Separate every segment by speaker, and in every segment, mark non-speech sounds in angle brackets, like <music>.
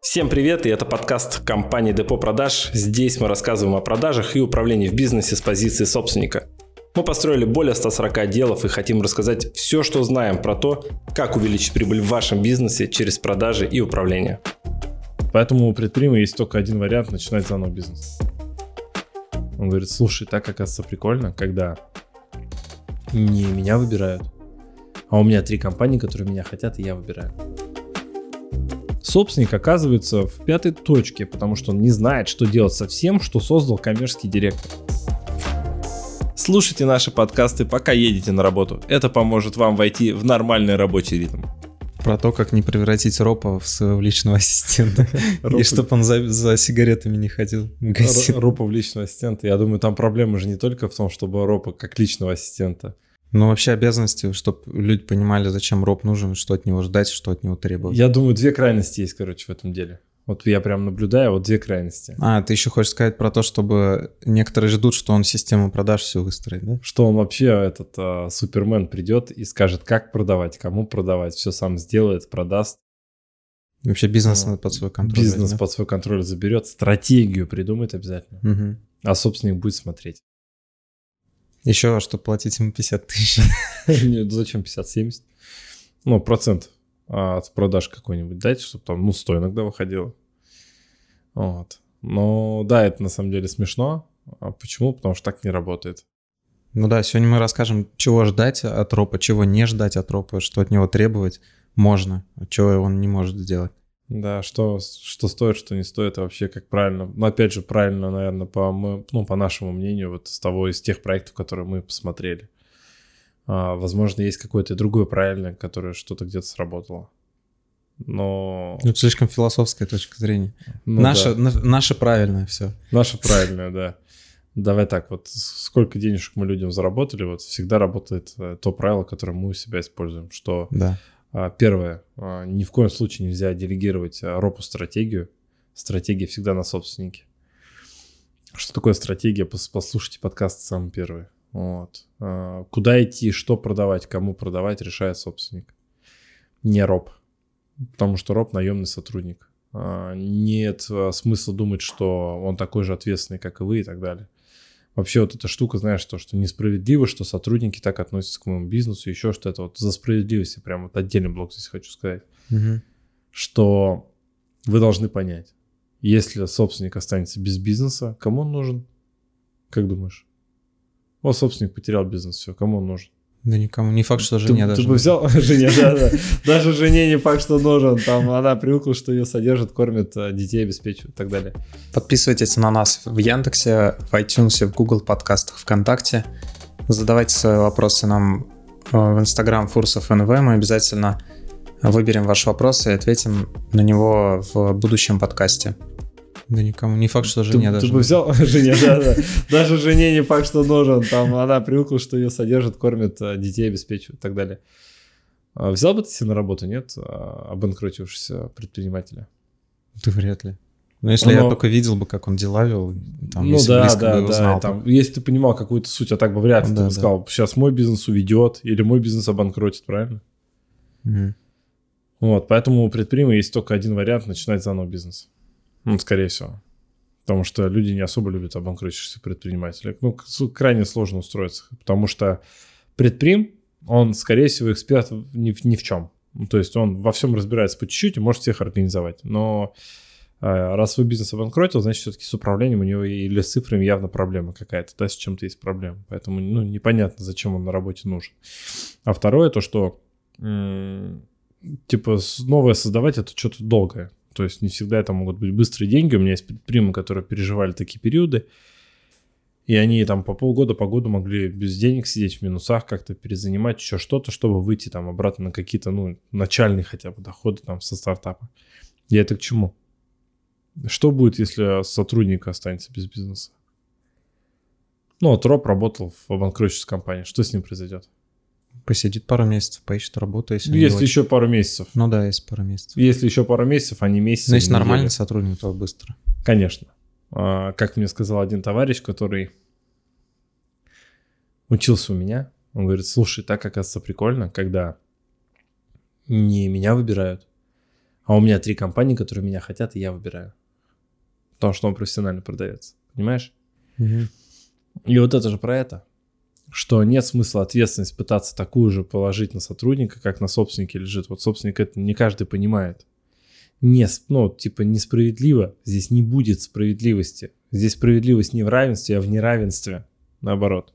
Speaker 1: Всем привет, и это подкаст компании Депо Продаж. Здесь мы рассказываем о продажах и управлении в бизнесе с позиции собственника. Мы построили более 140 отделов и хотим рассказать все, что знаем про то, как увеличить прибыль в вашем бизнесе через продажи и управление.
Speaker 2: Поэтому у предпринимателя есть только один вариант – начинать заново бизнес. Он говорит, слушай, так оказывается прикольно, когда не меня выбирают, а у меня три компании, которые меня хотят, и я выбираю. Собственник оказывается в пятой точке, потому что он не знает, что делать со всем, что создал коммерческий директор.
Speaker 1: Слушайте наши подкасты, пока едете на работу. Это поможет вам войти в нормальный рабочий ритм.
Speaker 3: Про то, как не превратить Ропа в своего личного ассистента. <laughs> И чтобы он за, сигаретами не ходил в магазин.
Speaker 2: Ропа в личного ассистента. Я думаю, там проблема же не только в том, чтобы Ропа как личного ассистента.
Speaker 3: Ну, вообще обязанности, чтобы люди понимали, зачем роб нужен, что от него ждать, что от него требовать.
Speaker 2: Я думаю, две крайности есть, короче, в этом деле. Вот я прям наблюдаю, вот две крайности.
Speaker 3: А, ты еще хочешь сказать про то, чтобы некоторые ждут, что он систему продаж все выстроит, да?
Speaker 2: Что он вообще, этот а, супермен придет и скажет, как продавать, кому продавать, все сам сделает, продаст.
Speaker 3: Вообще бизнес ну, под свой контроль.
Speaker 2: Бизнес да? под свой контроль заберет, стратегию придумает обязательно. Угу. А собственник будет смотреть.
Speaker 3: Еще что платить ему 50 тысяч. <laughs>
Speaker 2: Нет, зачем 50-70? Ну, процент от продаж какой-нибудь дать, чтобы там, ну, 100 иногда выходило. Вот. Но да, это на самом деле смешно. А почему? Потому что так не работает.
Speaker 3: Ну да, сегодня мы расскажем, чего ждать от ропа, чего не ждать от ропа, что от него требовать можно, а чего он не может сделать.
Speaker 2: Да, что, что стоит, что не стоит, вообще как правильно. Но опять же, правильно, наверное, по, мы, ну, по нашему мнению, вот из того, из тех проектов, которые мы посмотрели. А, возможно, есть какое-то другое правильное, которое что-то где-то сработало. Но...
Speaker 3: Ну, это слишком философская точка зрения. Ну, наше, да. на, наше правильное все.
Speaker 2: Наше правильное, да. Давай так, вот сколько денежек мы людям заработали, вот всегда работает э, то правило, которое мы у себя используем, что
Speaker 3: да.
Speaker 2: А, первое, а, ни в коем случае нельзя делегировать а, ропу стратегию. Стратегия всегда на собственнике. Что такое стратегия? Послушайте подкаст самый первый. Вот. Куда идти, что продавать, кому продавать, решает собственник. Не роб. Потому что роб наемный сотрудник. Нет смысла думать, что он такой же ответственный, как и вы и так далее вообще вот эта штука, знаешь, то, что несправедливо, что сотрудники так относятся к моему бизнесу, еще что это вот за справедливость, я прям вот отдельный блок здесь хочу сказать, угу. что вы должны понять, если собственник останется без бизнеса, кому он нужен? Как думаешь? О, собственник потерял бизнес, все, кому он нужен?
Speaker 3: Да никому. Не факт, что жене
Speaker 2: ты,
Speaker 3: даже.
Speaker 2: Ты бы взял <laughs> жене, да, да. Даже жене не факт, что нужен. Там она привыкла, что ее содержат, кормят, э, детей обеспечивают и так далее.
Speaker 3: Подписывайтесь на нас в Яндексе, в iTunes, в Google подкастах, ВКонтакте. Задавайте свои вопросы нам э, в Instagram Фурсов НВ. Мы обязательно выберем ваш вопрос и ответим на него в будущем подкасте. Да никому. Не факт, что жене
Speaker 2: ты,
Speaker 3: даже.
Speaker 2: Ты бы взял <laughs> жене, да, да. Даже жене не факт, что нужен. Там она привыкла, что ее содержат, кормят, а, детей обеспечивают и так далее. А взял бы ты себе на работу, нет, а, обанкротившегося предпринимателя?
Speaker 3: Ты вряд ли. Но если Но... я только видел бы, как он дела вел, там,
Speaker 2: ну да, да, да, узнал, там, если ты понимал какую-то суть, а так бы вряд ли ну, ты да, бы да. сказал, сейчас мой бизнес уведет или мой бизнес обанкротит, правильно? Угу. Вот, поэтому у предпринимателя есть только один вариант начинать заново бизнес. Ну, скорее всего. Потому что люди не особо любят обанкротившихся предпринимателей. Ну, крайне сложно устроиться. Потому что предприм, он, скорее всего, эксперт ни, ни в чем. Ну, то есть он во всем разбирается по чуть-чуть и может всех организовать. Но э, раз вы бизнес обанкротил, значит, все-таки с управлением у него или с цифрами явно проблема какая-то, да, с чем-то есть проблема. Поэтому, ну, непонятно, зачем он на работе нужен. А второе, то, что, типа, новое создавать, это что-то долгое. То есть не всегда это могут быть быстрые деньги. У меня есть предпринимы, которые переживали такие периоды. И они там по полгода, по году могли без денег сидеть в минусах, как-то перезанимать еще что-то, чтобы выйти там обратно на какие-то, ну, начальные хотя бы доходы там со стартапа. И это к чему? Что будет, если сотрудник останется без бизнеса? Ну, вот Роб работал в обанкротческой компании. Что с ним произойдет?
Speaker 3: Посидит пару месяцев, поищет работу.
Speaker 2: Если, если еще пару месяцев.
Speaker 3: Ну да, если пару месяцев.
Speaker 2: Если еще пару месяцев, а не месяц.
Speaker 3: Ну, если нормальный сотрудник, то быстро.
Speaker 2: Конечно. А, как мне сказал один товарищ, который учился у меня, он говорит, слушай, так оказывается прикольно, когда Не меня выбирают. А у меня три компании, которые меня хотят, и я выбираю. Потому что он профессиональный продавец. Понимаешь? Угу. И вот это же про это. Что нет смысла ответственность пытаться такую же положить на сотрудника, как на собственника лежит. Вот собственник это не каждый понимает. Не, ну, типа, несправедливо. Здесь не будет справедливости. Здесь справедливость не в равенстве, а в неравенстве. Наоборот.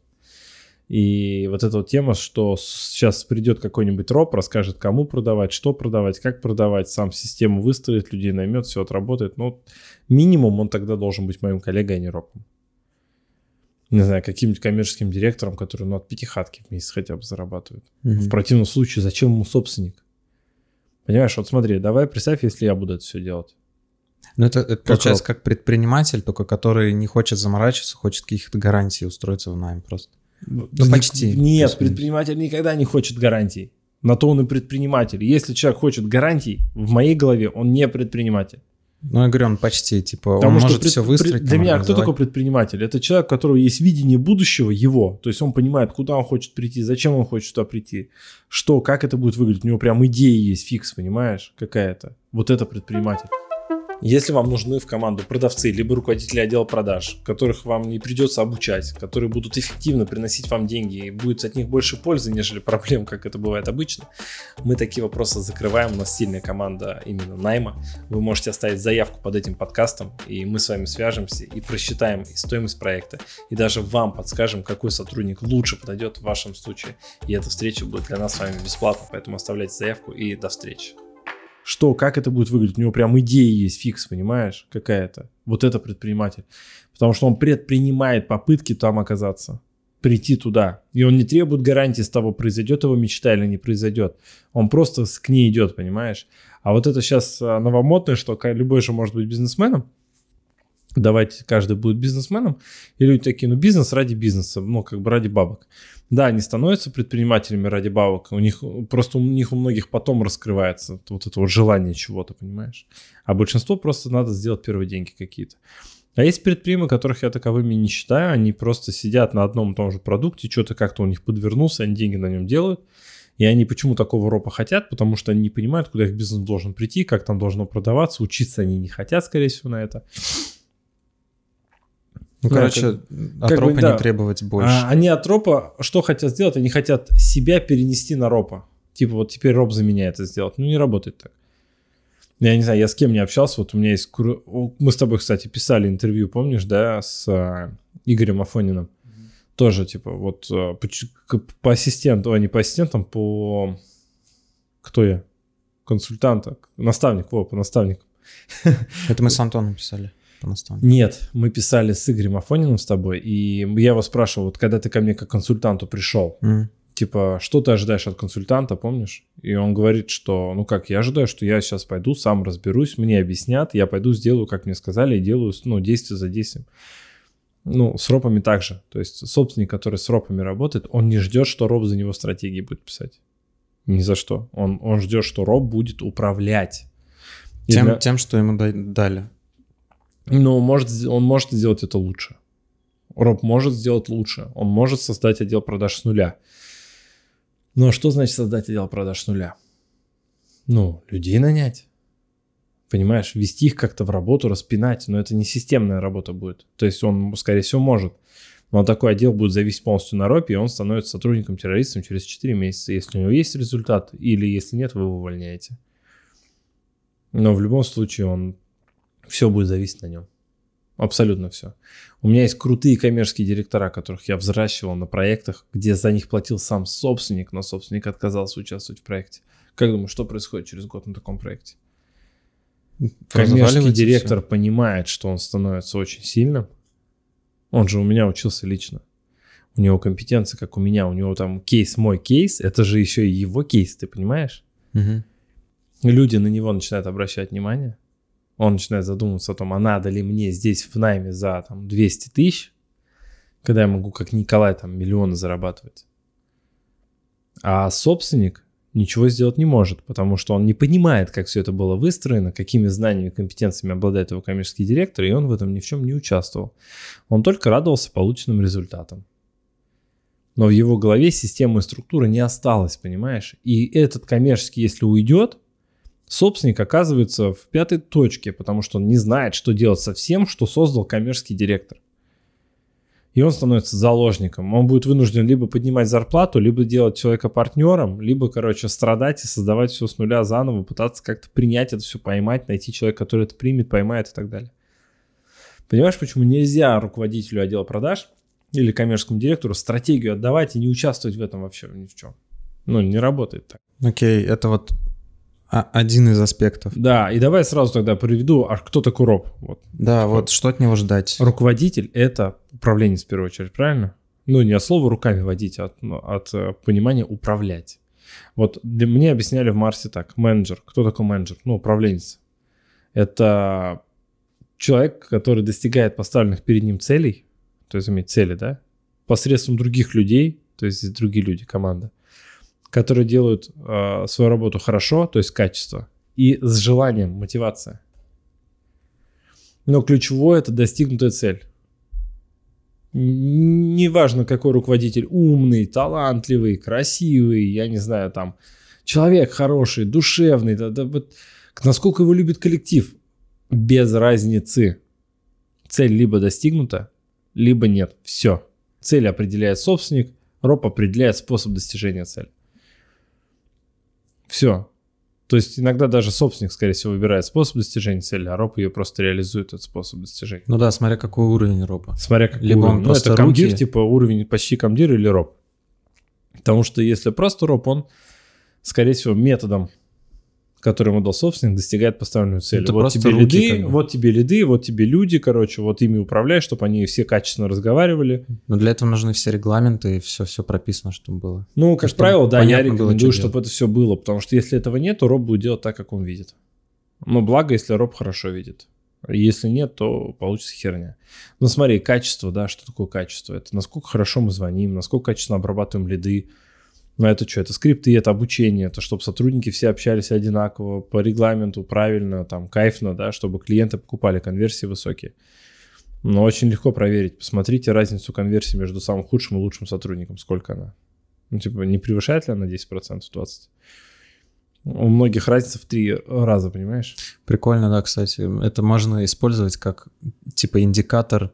Speaker 2: И вот эта вот тема, что сейчас придет какой-нибудь роб, расскажет, кому продавать, что продавать, как продавать, сам систему выстроит, людей наймет, все отработает. Ну, минимум он тогда должен быть моим коллегой, а не робом. Не знаю, каким-нибудь коммерческим директором, который ну, от пятихатки в месяц хотя бы зарабатывает. Угу. В противном случае, зачем ему собственник? Понимаешь, вот смотри, давай представь, если я буду это все делать.
Speaker 3: Ну, это, это получается как предприниматель, только который не хочет заморачиваться, хочет каких-то гарантий устроиться в найм просто.
Speaker 2: Ну, почти. Нет, предприниматель никогда не хочет гарантий. На то он и предприниматель. Если человек хочет гарантий, в моей голове он не предприниматель.
Speaker 3: Ну, я говорю, он почти, типа, Потому он может пред, все выстроить.
Speaker 2: Для меня кто такой предприниматель? Это человек, у которого есть видение будущего его, то есть он понимает, куда он хочет прийти, зачем он хочет туда прийти, что, как это будет выглядеть. У него прям идея есть, фикс, понимаешь, какая-то. Вот это предприниматель. Если вам нужны в команду продавцы, либо руководители отдела продаж, которых вам не придется обучать, которые будут эффективно приносить вам деньги и будет от них больше пользы, нежели <laughs> проблем, как это бывает обычно, мы такие вопросы закрываем. У нас сильная команда именно найма. Вы можете оставить заявку под этим подкастом, и мы с вами свяжемся и просчитаем стоимость проекта, и даже вам подскажем, какой сотрудник лучше подойдет в вашем случае. И эта встреча будет для нас с вами бесплатно, поэтому оставляйте заявку и до встречи что, как это будет выглядеть. У него прям идея есть, фикс, понимаешь, какая-то. Вот это предприниматель. Потому что он предпринимает попытки там оказаться, прийти туда. И он не требует гарантии с того, произойдет его мечта или не произойдет. Он просто к ней идет, понимаешь. А вот это сейчас а, новомодное, что любой же может быть бизнесменом. Давайте каждый будет бизнесменом. И люди такие, ну бизнес ради бизнеса, ну как бы ради бабок. Да, они становятся предпринимателями ради бабок, у них просто у них у многих потом раскрывается вот это вот желание чего-то, понимаешь? А большинство просто надо сделать первые деньги какие-то. А есть предпринимы, которых я таковыми не считаю, они просто сидят на одном и том же продукте, что-то как-то у них подвернулся, они деньги на нем делают, и они почему такого ропа хотят? Потому что они не понимают, куда их бизнес должен прийти, как там должно продаваться, учиться они не хотят, скорее всего, на это.
Speaker 3: Ну, короче, как, от ропа бы, да. не требовать больше.
Speaker 2: А, они от ропа что хотят сделать? Они хотят себя перенести на ропа. Типа вот теперь роп за меня это сделать. Ну, не работает так. Я не знаю, я с кем не общался. Вот у меня есть... Мы с тобой, кстати, писали интервью, помнишь, да, с а, Игорем Афониным. Mm-hmm. Тоже, типа, вот а, по, по ассистенту, а не по ассистентам, по... Кто я? Консультанта, наставник, во, по наставнику.
Speaker 3: Это мы <laughs> с Антоном писали
Speaker 2: по наставнику? Нет, мы писали с Игорем Афониным с тобой, и я его спрашивал, вот когда ты ко мне как консультанту пришел, mm. типа, что ты ожидаешь от консультанта, помнишь? И он говорит, что, ну как, я ожидаю, что я сейчас пойду, сам разберусь, мне объяснят, я пойду сделаю, как мне сказали, и делаю, ну, действие за действием. Ну, с ропами также. То есть собственник, который с ропами работает, он не ждет, что роб за него стратегии будет писать. Ни за что. Он, он ждет, что роб будет управлять.
Speaker 3: Тем, для... тем, что ему дали.
Speaker 2: Но может, он может сделать это лучше. Роб может сделать лучше. Он может создать отдел продаж с нуля. Но что значит создать отдел продаж с нуля? Ну, людей нанять. Понимаешь, ввести их как-то в работу, распинать, но это не системная работа будет. То есть он, скорее всего, может. Но такой отдел будет зависеть полностью на ропе, и он становится сотрудником-террористом через 4 месяца. Если у него есть результат, или если нет, вы его увольняете. Но в любом случае он все будет зависеть на нем. Абсолютно все. У меня есть крутые коммерческие директора, которых я взращивал на проектах, где за них платил сам собственник, но собственник отказался участвовать в проекте. Как думаешь, что происходит через год на таком проекте? Коммерческий директор все. понимает, что он становится очень сильным. Он же у меня учился лично. У него компетенции, как у меня. У него там кейс, мой кейс, это же еще и его кейс, ты понимаешь? Угу. Люди на него начинают обращать внимание он начинает задумываться о том, а надо ли мне здесь в найме за там 200 тысяч, когда я могу как Николай там миллионы зарабатывать. А собственник ничего сделать не может, потому что он не понимает, как все это было выстроено, какими знаниями и компетенциями обладает его коммерческий директор, и он в этом ни в чем не участвовал. Он только радовался полученным результатам. но в его голове системы и структуры не осталось, понимаешь? И этот коммерческий, если уйдет, собственник оказывается в пятой точке, потому что он не знает, что делать со всем, что создал коммерческий директор. И он становится заложником. Он будет вынужден либо поднимать зарплату, либо делать человека партнером, либо, короче, страдать и создавать все с нуля заново, пытаться как-то принять это все, поймать, найти человека, который это примет, поймает и так далее. Понимаешь, почему нельзя руководителю отдела продаж или коммерческому директору стратегию отдавать и не участвовать в этом вообще ни в чем? Ну, не работает так.
Speaker 3: Окей, okay, это вот один из аспектов.
Speaker 2: Да, и давай сразу тогда приведу, а кто такой роб?
Speaker 3: Вот. Да, вот, вот что от него ждать?
Speaker 2: Руководитель — это управленец в первую очередь, правильно? Ну, не от слова руками водить, а от, ну, от э, понимания управлять. Вот для, мне объясняли в Марсе так, менеджер. Кто такой менеджер? Ну, управленец. Это человек, который достигает поставленных перед ним целей, то есть иметь цели, да, посредством других людей, то есть другие люди, команда, которые делают э, свою работу хорошо, то есть качество, и с желанием, мотивация. Но ключевое это достигнутая цель. Неважно, какой руководитель, умный, талантливый, красивый, я не знаю, там, человек хороший, душевный, да, да, вот, насколько его любит коллектив, без разницы. Цель либо достигнута, либо нет. Все. Цель определяет собственник, роб определяет способ достижения цели. Все. То есть иногда даже собственник, скорее всего, выбирает способ достижения цели, а роб ее просто реализует, этот способ достижения.
Speaker 3: Ну да, смотря какой уровень роба.
Speaker 2: Смотря какой Либо уровень. Он ну, это комдир, руки... типа уровень почти комдир или роб. Потому что если просто роб, он, скорее всего, методом который ему дал собственник, достигает поставленную цель. Это вот тебе руки, лиды, как бы. вот тебе лиды, вот тебе люди, короче, вот ими управляй, чтобы они все качественно разговаривали.
Speaker 3: Но для этого нужны все регламенты и все, все прописано, чтобы было.
Speaker 2: Ну, как чтобы правило, да, я рекомендую, было, чтобы это все было, потому что если этого нет, то роб будет делать так, как он видит. Но благо, если роб хорошо видит. Если нет, то получится херня. Ну смотри, качество, да, что такое качество? Это насколько хорошо мы звоним, насколько качественно обрабатываем лиды, но это что? Это скрипты, это обучение, это чтобы сотрудники все общались одинаково, по регламенту, правильно, там, кайфно, да, чтобы клиенты покупали конверсии высокие. Но очень легко проверить. Посмотрите разницу конверсии между самым худшим и лучшим сотрудником, сколько она. Ну, типа, не превышает ли она 10%, 20%? У многих разница в три раза, понимаешь?
Speaker 3: Прикольно, да, кстати. Это можно использовать как, типа, индикатор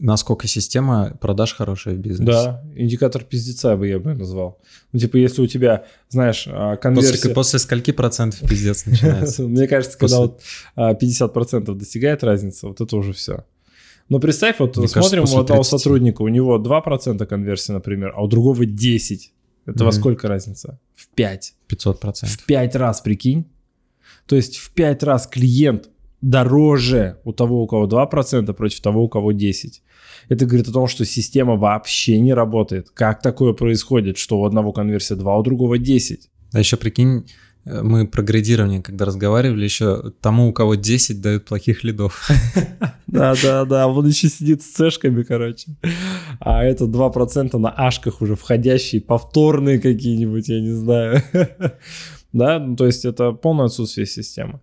Speaker 3: насколько система продаж хорошая в бизнесе.
Speaker 2: Да, индикатор пиздеца бы я бы назвал. Ну, типа, если у тебя, знаешь, а, конверсия...
Speaker 3: После, после скольки процентов пиздец начинается? <laughs>
Speaker 2: Мне кажется, когда вот 50% а, достигает разница, вот это уже все. Но представь, вот смотрим у одного сотрудника, у него 2% конверсии, например, а у другого 10. Это во сколько разница? В 5.
Speaker 3: 500%.
Speaker 2: В 5 раз, прикинь. То есть в 5 раз клиент дороже у того, у кого 2% против того, у кого 10%. Это говорит о том, что система вообще не работает. Как такое происходит, что у одного конверсия 2, а у другого 10?
Speaker 3: А еще прикинь, э, мы про градирование, когда разговаривали, еще тому, у кого 10, дают плохих лидов. <laughs>
Speaker 2: Да, да, да, он еще сидит с цешками, короче. А это 2% на ашках уже входящие, повторные какие-нибудь, я не знаю. <laughs> Да, ну, то есть это полное отсутствие системы.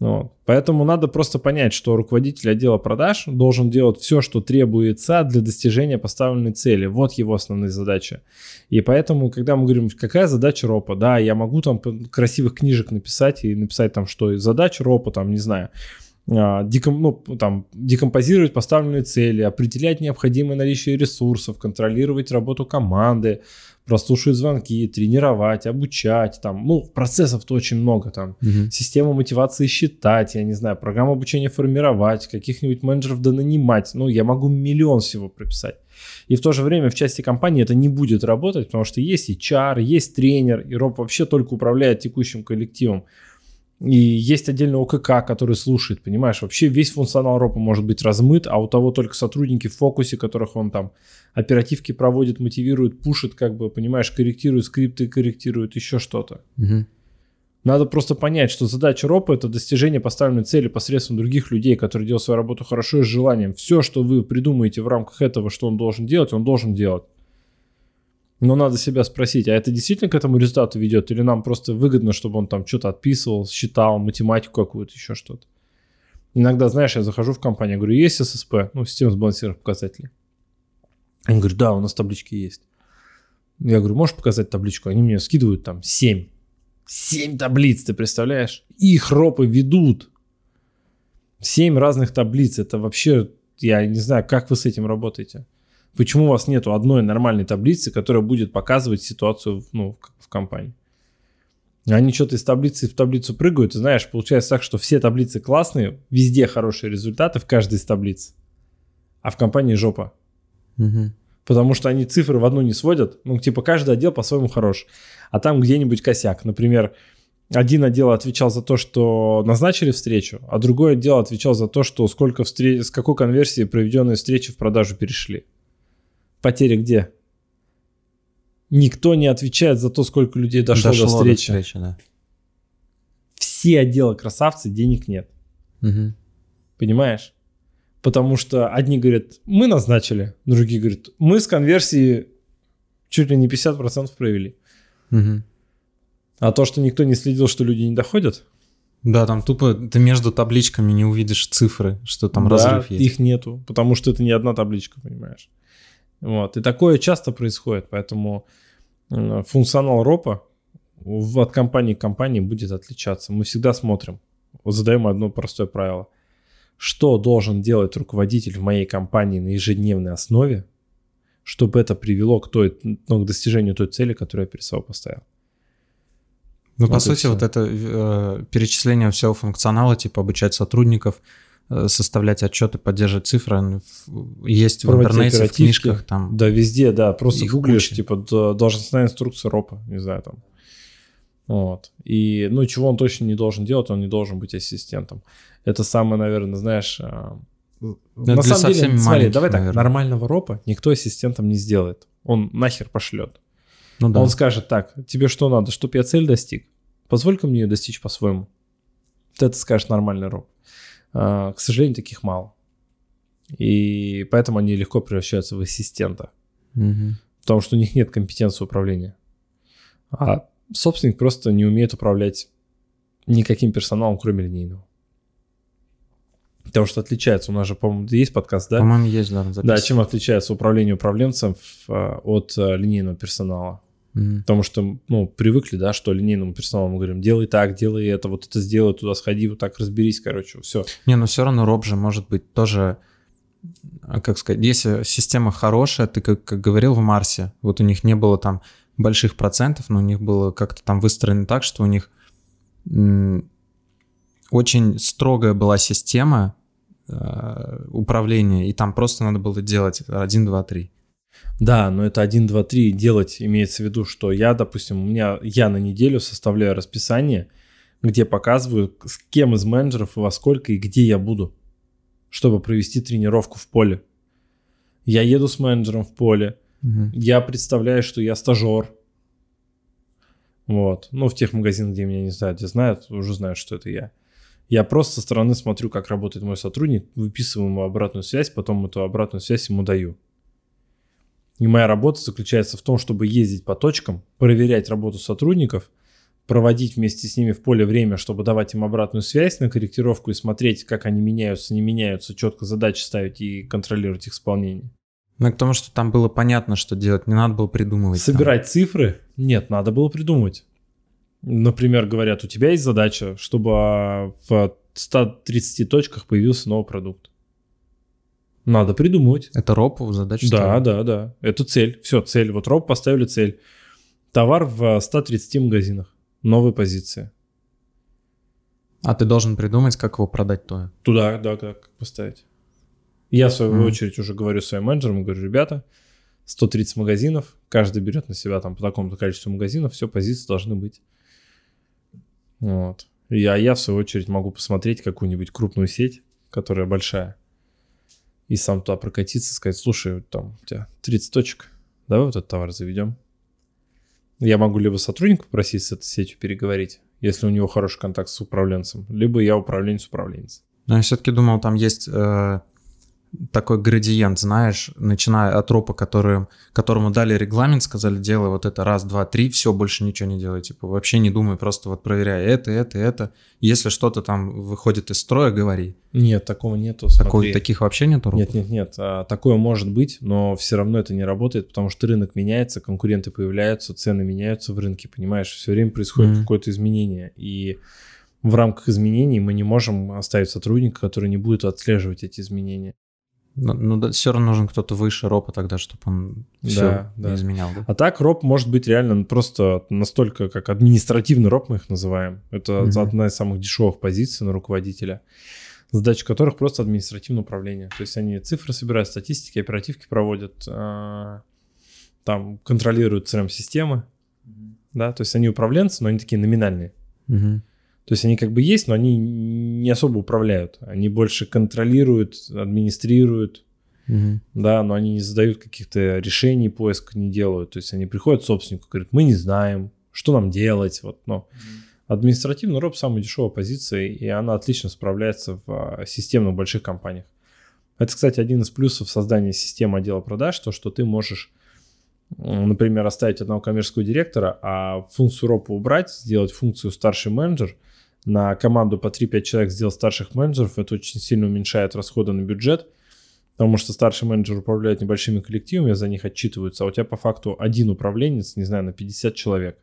Speaker 2: Вот. Поэтому надо просто понять, что руководитель отдела продаж должен делать все, что требуется для достижения поставленной цели. Вот его основная задача. И поэтому, когда мы говорим, какая задача РОПа, да, я могу там красивых книжек написать и написать там, что задача РОПа, там, не знаю, деком, ну, там, декомпозировать поставленные цели, определять необходимое наличие ресурсов, контролировать работу команды, прослушивать звонки, тренировать, обучать, там, ну, процессов-то очень много, там, угу. систему мотивации считать, я не знаю, программу обучения формировать, каких-нибудь менеджеров да нанимать, ну, я могу миллион всего прописать. И в то же время в части компании это не будет работать, потому что есть HR, есть тренер, и Роб вообще только управляет текущим коллективом. И есть отдельный ОКК, который слушает, понимаешь? Вообще весь функционал РОПа может быть размыт, а у того только сотрудники в фокусе, которых он там оперативки проводит, мотивирует, пушит, как бы, понимаешь, корректирует скрипты, корректирует еще что-то. Угу. Надо просто понять, что задача РОПа – это достижение поставленной цели посредством других людей, которые делают свою работу хорошо и с желанием. Все, что вы придумаете в рамках этого, что он должен делать, он должен делать. Но надо себя спросить, а это действительно к этому результату ведет? Или нам просто выгодно, чтобы он там что-то отписывал, считал, математику какую-то, еще что-то? Иногда, знаешь, я захожу в компанию, говорю, есть ССП, ну, система сбалансированных показателей. Они говорят, да, у нас таблички есть. Я говорю, можешь показать табличку? Они мне скидывают там 7. 7 таблиц, ты представляешь? Их ропы ведут. 7 разных таблиц. Это вообще, я не знаю, как вы с этим работаете. Почему у вас нету одной нормальной таблицы, которая будет показывать ситуацию ну, в компании? Они что-то из таблицы в таблицу прыгают, и знаешь, получается так, что все таблицы классные, везде хорошие результаты в каждой из таблиц, а в компании жопа. Угу. Потому что они цифры в одну не сводят, ну, типа, каждый отдел по-своему хорош. А там где-нибудь косяк. Например, один отдел отвечал за то, что назначили встречу, а другой отдел отвечал за то, что сколько встреч, с какой конверсии проведенные встречи в продажу перешли. Потери где? Никто не отвечает за то, сколько людей дошло, дошло до встречи. До встречи да. Все отделы красавцы, денег нет. Угу. Понимаешь? Потому что одни говорят, мы назначили, другие говорят, мы с конверсии чуть ли не 50% провели. Угу. А то, что никто не следил, что люди не доходят.
Speaker 3: Да, там тупо ты между табличками не увидишь цифры, что там да, разрыв есть.
Speaker 2: их нету, потому что это не одна табличка, понимаешь. Вот. И такое часто происходит, поэтому э, функционал ропа от компании к компании будет отличаться. Мы всегда смотрим, задаем одно простое правило. Что должен делать руководитель в моей компании на ежедневной основе, чтобы это привело к, той, ну, к достижению той цели, которую я перед собой поставил.
Speaker 3: Ну, вот по сути, все. вот это э, перечисление всего функционала, типа обучать сотрудников, составлять отчеты, поддерживать цифры. Есть в интернете, в книжках там.
Speaker 2: Да, везде, да. Просто гуглишь, куча. типа, должностная инструкция ропа, не знаю, там. Вот. И, ну, чего он точно не должен делать, он не должен быть ассистентом. Это самое, наверное, знаешь... А, Это на самом деле, смотри, давай наверное. так, нормального ропа никто ассистентом не сделает. Он нахер пошлет. Ну, да. Он скажет так, тебе что надо, чтобы я цель достиг? Позволь-ка мне ее достичь по-своему. Вот это скажет нормальный роп. А, к сожалению, таких мало. И поэтому они легко превращаются в ассистента. Угу. Потому что у них нет компетенции управления. А собственник просто не умеет управлять никаким персоналом, кроме линейного. Потому что отличается, у нас же, по-моему, есть подкаст, да?
Speaker 3: По-моему, есть, да.
Speaker 2: Записан. Да, чем отличается управление управленцем а, от а, линейного персонала? Mm-hmm. Потому что, ну, привыкли, да, что линейному персоналу мы говорим, делай так, делай это, вот это сделай, туда сходи, вот так разберись, короче, все.
Speaker 3: Не, но все равно роб же может быть тоже, а, как сказать, если система хорошая, ты как, как говорил в Марсе, вот у них не было там больших процентов, но у них было как-то там выстроено так, что у них очень строгая была система э- управления, и там просто надо было делать 1, 2, 3.
Speaker 2: Да, но это 1, 2, 3 делать имеется в виду, что я, допустим, у меня, я на неделю составляю расписание, где показываю, с кем из менеджеров и во сколько и где я буду, чтобы провести тренировку в поле. Я еду с менеджером в поле, угу. я представляю, что я стажер. Вот. Ну, в тех магазинах, где меня не знают, где знают, уже знают, что это я. Я просто со стороны смотрю, как работает мой сотрудник, выписываю ему обратную связь, потом эту обратную связь ему даю. И моя работа заключается в том, чтобы ездить по точкам, проверять работу сотрудников, проводить вместе с ними в поле время, чтобы давать им обратную связь на корректировку и смотреть, как они меняются, не меняются, четко задачи ставить и контролировать их исполнение.
Speaker 3: Ну, к тому, что там было понятно, что делать, не надо было придумывать.
Speaker 2: Собирать там. цифры? Нет, надо было придумывать. Например, говорят, у тебя есть задача, чтобы в 130 точках появился новый продукт. Надо придумывать.
Speaker 3: Это РОП задача?
Speaker 2: Да, ставить. да, да. Это цель. Все, цель. Вот РОП поставили цель. Товар в 130 магазинах. Новые позиции.
Speaker 3: А ты должен придумать, как его продать то.
Speaker 2: Туда, да, как поставить. Я, в свою mm. очередь, уже говорю своим менеджерам, говорю, ребята, 130 магазинов, каждый берет на себя там по такому-то количеству магазинов, все, позиции должны быть. Вот. Я, я, в свою очередь, могу посмотреть какую-нибудь крупную сеть, которая большая, и сам туда прокатиться, сказать, слушай, там у тебя 30 точек, давай вот этот товар заведем. Я могу либо сотрудника попросить с этой сетью переговорить, если у него хороший контакт с управленцем, либо я управленец-управленец.
Speaker 3: Но я все-таки думал, там есть э, такой градиент, знаешь, начиная от ропа, который, которому дали регламент, сказали, делай вот это раз, два, три, все, больше ничего не делай, типа, вообще не думай, просто вот проверяй это, это, это. Если что-то там выходит из строя, говори.
Speaker 2: Нет, такого нету.
Speaker 3: Такой, таких вообще нету
Speaker 2: ропов? Нет, нет, нет. А, такое может быть, но все равно это не работает, потому что рынок меняется, конкуренты появляются, цены меняются в рынке, понимаешь, все время происходит mm-hmm. какое-то изменение, и в рамках изменений мы не можем оставить сотрудника, который не будет отслеживать эти изменения.
Speaker 3: Ну, ну да, все равно нужен кто-то выше ропа тогда, чтобы он все да, да. изменял. Да?
Speaker 2: А так роп может быть реально просто настолько, как административный роп мы их называем. Это mm-hmm. одна из самых дешевых позиций на руководителя, задача которых просто административное управление. То есть они цифры собирают, статистики, оперативки проводят, а, там контролируют CRM-системы, mm-hmm. да, то есть они управленцы, но они такие номинальные. Mm-hmm. То есть они как бы есть, но они не особо управляют. Они больше контролируют, администрируют, угу. да, но они не задают каких-то решений, поиск не делают. То есть они приходят к собственнику, говорят, мы не знаем, что нам делать. Вот, но угу. административный роб самая дешевая позиция, и она отлично справляется в а, системных больших компаниях. Это, кстати, один из плюсов создания системы отдела продаж, то, что ты можешь например, оставить одного коммерческого директора, а функцию ропа убрать, сделать функцию старший менеджер – на команду по 3-5 человек сделать старших менеджеров, это очень сильно уменьшает расходы на бюджет, потому что старший менеджер управляет небольшими коллективами, за них отчитываются, а у тебя по факту один управленец, не знаю, на 50 человек.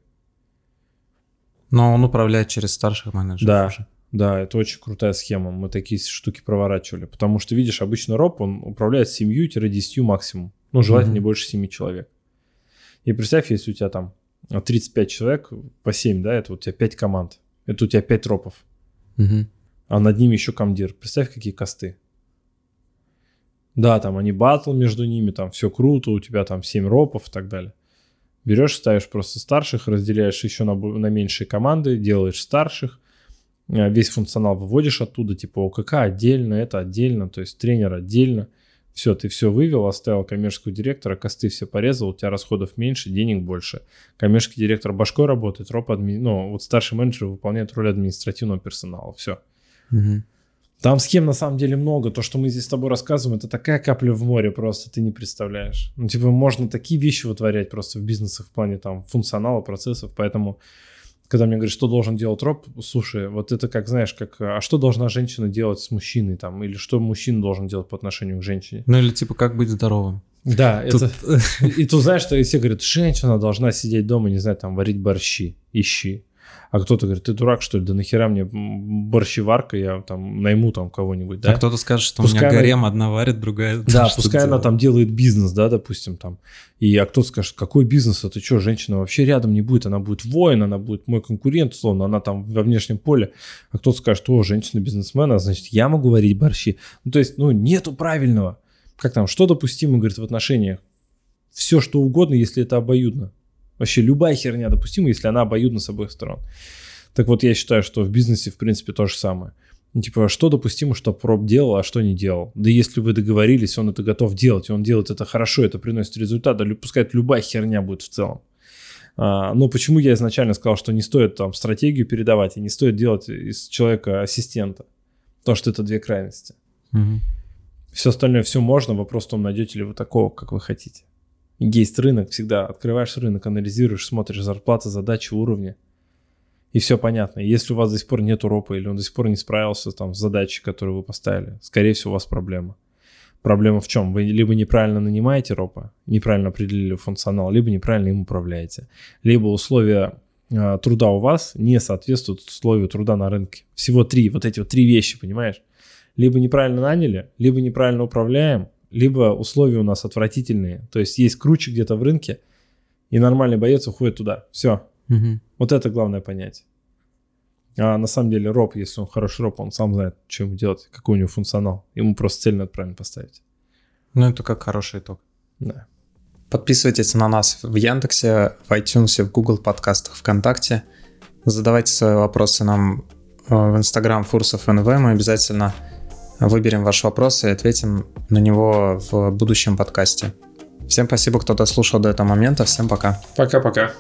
Speaker 3: Но он управляет через старших менеджеров
Speaker 2: да.
Speaker 3: уже.
Speaker 2: Да, это очень крутая схема. Мы такие штуки проворачивали. Потому что, видишь, обычно роб, он управляет семью-десятью максимум. Ну, желательно mm-hmm. не больше 7 человек. И представь, если у тебя там 35 человек по 7, да, это у тебя 5 команд. Это у тебя 5 тропов. Угу. А над ними еще комдир. Представь, какие косты. Да, там они батл между ними, там все круто, у тебя там 7 ропов и так далее. Берешь, ставишь просто старших, разделяешь еще на, на меньшие команды, делаешь старших, э, весь функционал выводишь оттуда, типа ОКК отдельно, это отдельно, то есть тренер отдельно. Все, ты все вывел, оставил коммерческого директора, косты все порезал, у тебя расходов меньше, денег больше. Коммерческий директор башкой работает, роп адми... ну, вот старший менеджер выполняет роль административного персонала. Все. Угу. Там схем на самом деле много. То, что мы здесь с тобой рассказываем, это такая капля в море просто, ты не представляешь. Ну, типа, можно такие вещи вытворять просто в бизнесах в плане там функционала, процессов, поэтому когда мне говорят, что должен делать роб, слушай, вот это как, знаешь, как, а что должна женщина делать с мужчиной там, или что мужчина должен делать по отношению к женщине?
Speaker 3: Ну или типа, как быть здоровым?
Speaker 2: Да, <laughs> тут... это... И тут знаешь, что все говорят, женщина должна сидеть дома, не знаю, там, варить борщи, ищи. А кто-то говорит, ты дурак, что ли? Да нахера мне борщеварка, я там найму там кого-нибудь, да?
Speaker 3: А кто-то скажет, что пускай у меня гарем, она... одна варит, другая...
Speaker 2: Да, пускай она там делает бизнес, да, допустим, там. И а кто-то скажет, какой бизнес, это что, женщина вообще рядом не будет, она будет воин, она будет мой конкурент, условно, она там во внешнем поле. А кто-то скажет, о, женщина бизнесмен, а значит, я могу варить борщи. Ну, то есть, ну, нету правильного. Как там, что допустимо, говорит, в отношениях? Все, что угодно, если это обоюдно. Вообще любая херня допустима, если она обоюдна с обоих сторон. Так вот, я считаю, что в бизнесе, в принципе, то же самое. Ну, типа, что допустимо, что проб делал, а что не делал. Да если вы договорились, он это готов делать, и он делает это хорошо, это приносит результат, да пускай это любая херня будет в целом. А, но почему я изначально сказал, что не стоит там стратегию передавать и не стоит делать из человека ассистента? Потому что это две крайности. Угу. Все остальное все можно, вопрос в том, найдете ли вы такого, как вы хотите. Есть рынок всегда. Открываешь рынок, анализируешь, смотришь зарплаты, задачи, уровни. И все понятно. Если у вас до сих пор нет ропа или он до сих пор не справился там, с задачей, которую вы поставили, скорее всего, у вас проблема. Проблема в чем? Вы либо неправильно нанимаете ропа, неправильно определили функционал, либо неправильно им управляете. Либо условия э, труда у вас не соответствуют условию труда на рынке. Всего три, вот эти вот три вещи, понимаешь? Либо неправильно наняли, либо неправильно управляем, либо условия у нас отвратительные. То есть есть круче где-то в рынке, и нормальный боец уходит туда. Все. Угу. Вот это главное понять. А на самом деле роб, если он хороший роб, он сам знает, что ему делать, какой у него функционал. Ему просто цель надо правильно поставить.
Speaker 3: Ну, это как хороший итог.
Speaker 2: Да.
Speaker 3: Подписывайтесь на нас в Яндексе, в iTunes, в Google подкастах, ВКонтакте. Задавайте свои вопросы нам э, в Instagram Фурсов НВ. Мы обязательно выберем ваш вопрос и ответим на него в будущем подкасте. Всем спасибо, кто дослушал до этого момента. Всем пока.
Speaker 2: Пока-пока.